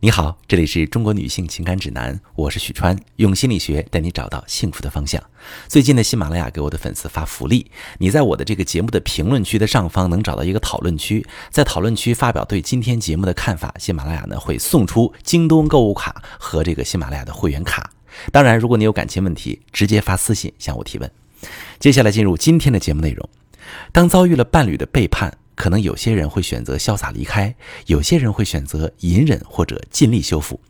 你好，这里是中国女性情感指南，我是许川，用心理学带你找到幸福的方向。最近呢，喜马拉雅给我的粉丝发福利，你在我的这个节目的评论区的上方能找到一个讨论区，在讨论区发表对今天节目的看法，喜马拉雅呢会送出京东购物卡和这个喜马拉雅的会员卡。当然，如果你有感情问题，直接发私信向我提问。接下来进入今天的节目内容，当遭遇了伴侣的背叛。可能有些人会选择潇洒离开，有些人会选择隐忍或者尽力修复。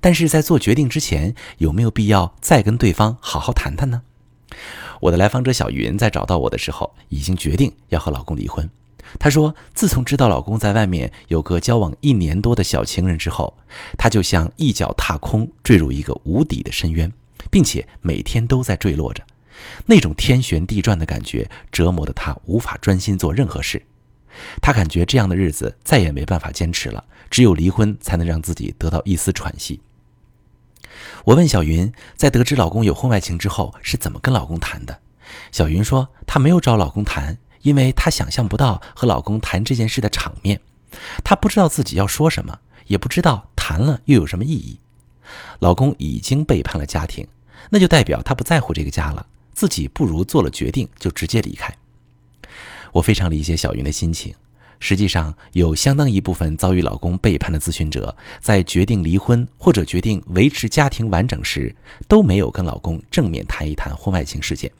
但是在做决定之前，有没有必要再跟对方好好谈谈呢？我的来访者小云在找到我的时候，已经决定要和老公离婚。她说，自从知道老公在外面有个交往一年多的小情人之后，她就像一脚踏空，坠入一个无底的深渊，并且每天都在坠落着。那种天旋地转的感觉，折磨得她无法专心做任何事。她感觉这样的日子再也没办法坚持了，只有离婚才能让自己得到一丝喘息。我问小云，在得知老公有婚外情之后是怎么跟老公谈的？小云说，她没有找老公谈，因为她想象不到和老公谈这件事的场面，她不知道自己要说什么，也不知道谈了又有什么意义。老公已经背叛了家庭，那就代表他不在乎这个家了，自己不如做了决定就直接离开。我非常理解小云的心情。实际上，有相当一部分遭遇老公背叛的咨询者，在决定离婚或者决定维持家庭完整时，都没有跟老公正面谈一谈婚外情事件。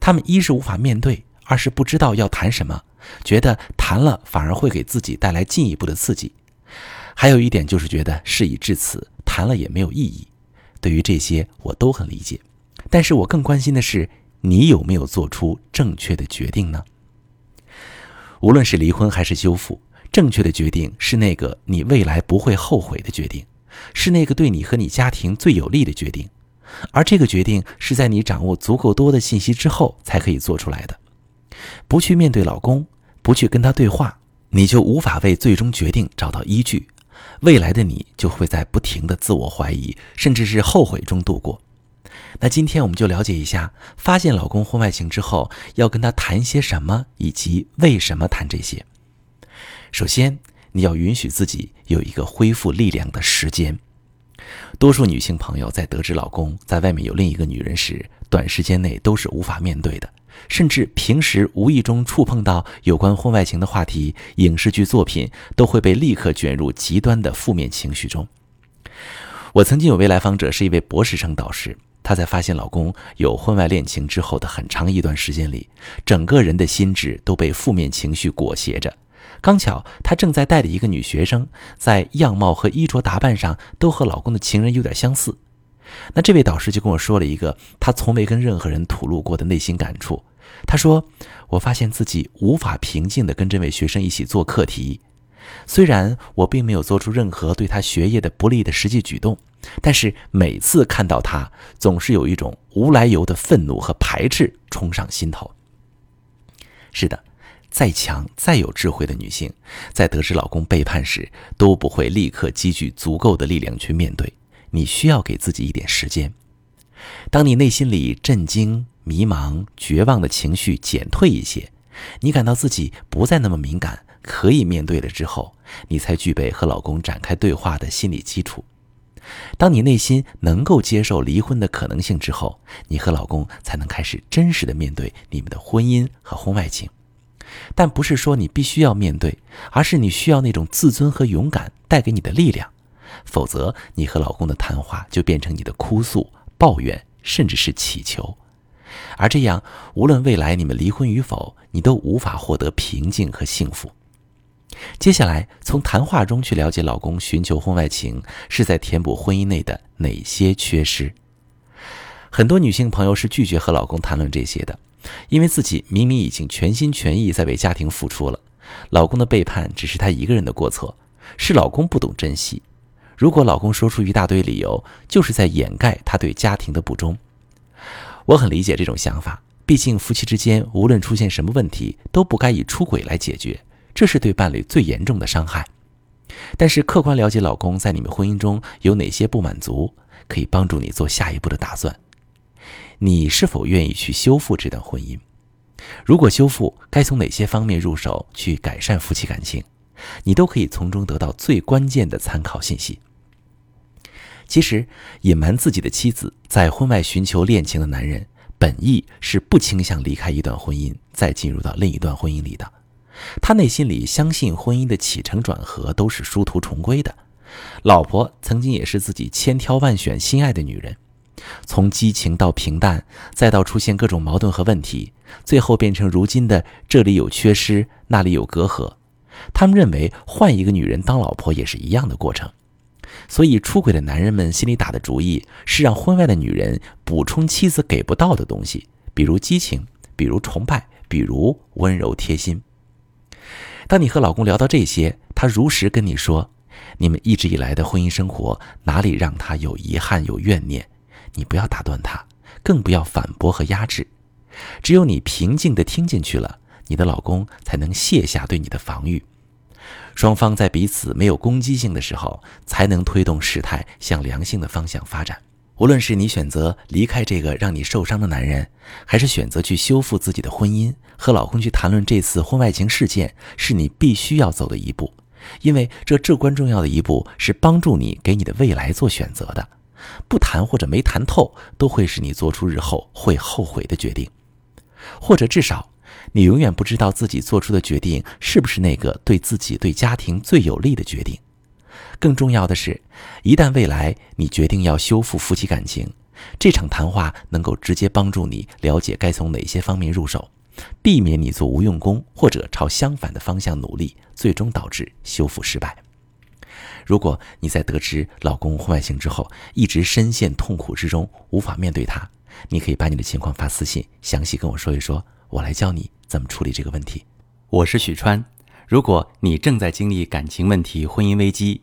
他们一是无法面对，二是不知道要谈什么，觉得谈了反而会给自己带来进一步的刺激。还有一点就是觉得事已至此，谈了也没有意义。对于这些，我都很理解。但是我更关心的是，你有没有做出正确的决定呢？无论是离婚还是修复，正确的决定是那个你未来不会后悔的决定，是那个对你和你家庭最有利的决定。而这个决定是在你掌握足够多的信息之后才可以做出来的。不去面对老公，不去跟他对话，你就无法为最终决定找到依据。未来的你就会在不停的自我怀疑，甚至是后悔中度过。那今天我们就了解一下，发现老公婚外情之后要跟他谈些什么，以及为什么谈这些。首先，你要允许自己有一个恢复力量的时间。多数女性朋友在得知老公在外面有另一个女人时，短时间内都是无法面对的，甚至平时无意中触碰到有关婚外情的话题，影视剧作品都会被立刻卷入极端的负面情绪中。我曾经有位来访者是一位博士生导师。她在发现老公有婚外恋情之后的很长一段时间里，整个人的心智都被负面情绪裹挟着。刚巧她正在带的一个女学生，在样貌和衣着打扮上都和老公的情人有点相似。那这位导师就跟我说了一个他从没跟任何人吐露过的内心感触。他说：“我发现自己无法平静地跟这位学生一起做课题。”虽然我并没有做出任何对他学业的不利的实际举动，但是每次看到他，总是有一种无来由的愤怒和排斥冲上心头。是的，再强再有智慧的女性，在得知老公背叛时，都不会立刻积聚足够的力量去面对。你需要给自己一点时间。当你内心里震惊、迷茫、绝望的情绪减退一些，你感到自己不再那么敏感。可以面对了之后，你才具备和老公展开对话的心理基础。当你内心能够接受离婚的可能性之后，你和老公才能开始真实的面对你们的婚姻和婚外情。但不是说你必须要面对，而是你需要那种自尊和勇敢带给你的力量。否则，你和老公的谈话就变成你的哭诉、抱怨，甚至是乞求。而这样，无论未来你们离婚与否，你都无法获得平静和幸福。接下来，从谈话中去了解老公寻求婚外情是在填补婚姻内的哪些缺失。很多女性朋友是拒绝和老公谈论这些的，因为自己明明已经全心全意在为家庭付出了，老公的背叛只是她一个人的过错，是老公不懂珍惜。如果老公说出一大堆理由，就是在掩盖他对家庭的不忠。我很理解这种想法，毕竟夫妻之间无论出现什么问题，都不该以出轨来解决。这是对伴侣最严重的伤害，但是客观了解老公在你们婚姻中有哪些不满足，可以帮助你做下一步的打算。你是否愿意去修复这段婚姻？如果修复，该从哪些方面入手去改善夫妻感情？你都可以从中得到最关键的参考信息。其实，隐瞒自己的妻子在婚外寻求恋情的男人，本意是不倾向离开一段婚姻，再进入到另一段婚姻里的。他内心里相信婚姻的起承转合都是殊途重归的。老婆曾经也是自己千挑万选心爱的女人，从激情到平淡，再到出现各种矛盾和问题，最后变成如今的这里有缺失，那里有隔阂。他们认为换一个女人当老婆也是一样的过程。所以，出轨的男人们心里打的主意是让婚外的女人补充妻子给不到的东西，比如激情，比如崇拜，比如温柔贴心。当你和老公聊到这些，他如实跟你说，你们一直以来的婚姻生活哪里让他有遗憾、有怨念，你不要打断他，更不要反驳和压制。只有你平静地听进去了，你的老公才能卸下对你的防御。双方在彼此没有攻击性的时候，才能推动事态向良性的方向发展。无论是你选择离开这个让你受伤的男人，还是选择去修复自己的婚姻，和老公去谈论这次婚外情事件，是你必须要走的一步，因为这至关重要的一步是帮助你给你的未来做选择的。不谈或者没谈透，都会是你做出日后会后悔的决定，或者至少。你永远不知道自己做出的决定是不是那个对自己、对家庭最有利的决定。更重要的是，一旦未来你决定要修复夫妻感情，这场谈话能够直接帮助你了解该从哪些方面入手，避免你做无用功或者朝相反的方向努力，最终导致修复失败。如果你在得知老公婚外情之后，一直深陷痛苦之中，无法面对他，你可以把你的情况发私信，详细跟我说一说。我来教你怎么处理这个问题。我是许川，如果你正在经历感情问题、婚姻危机，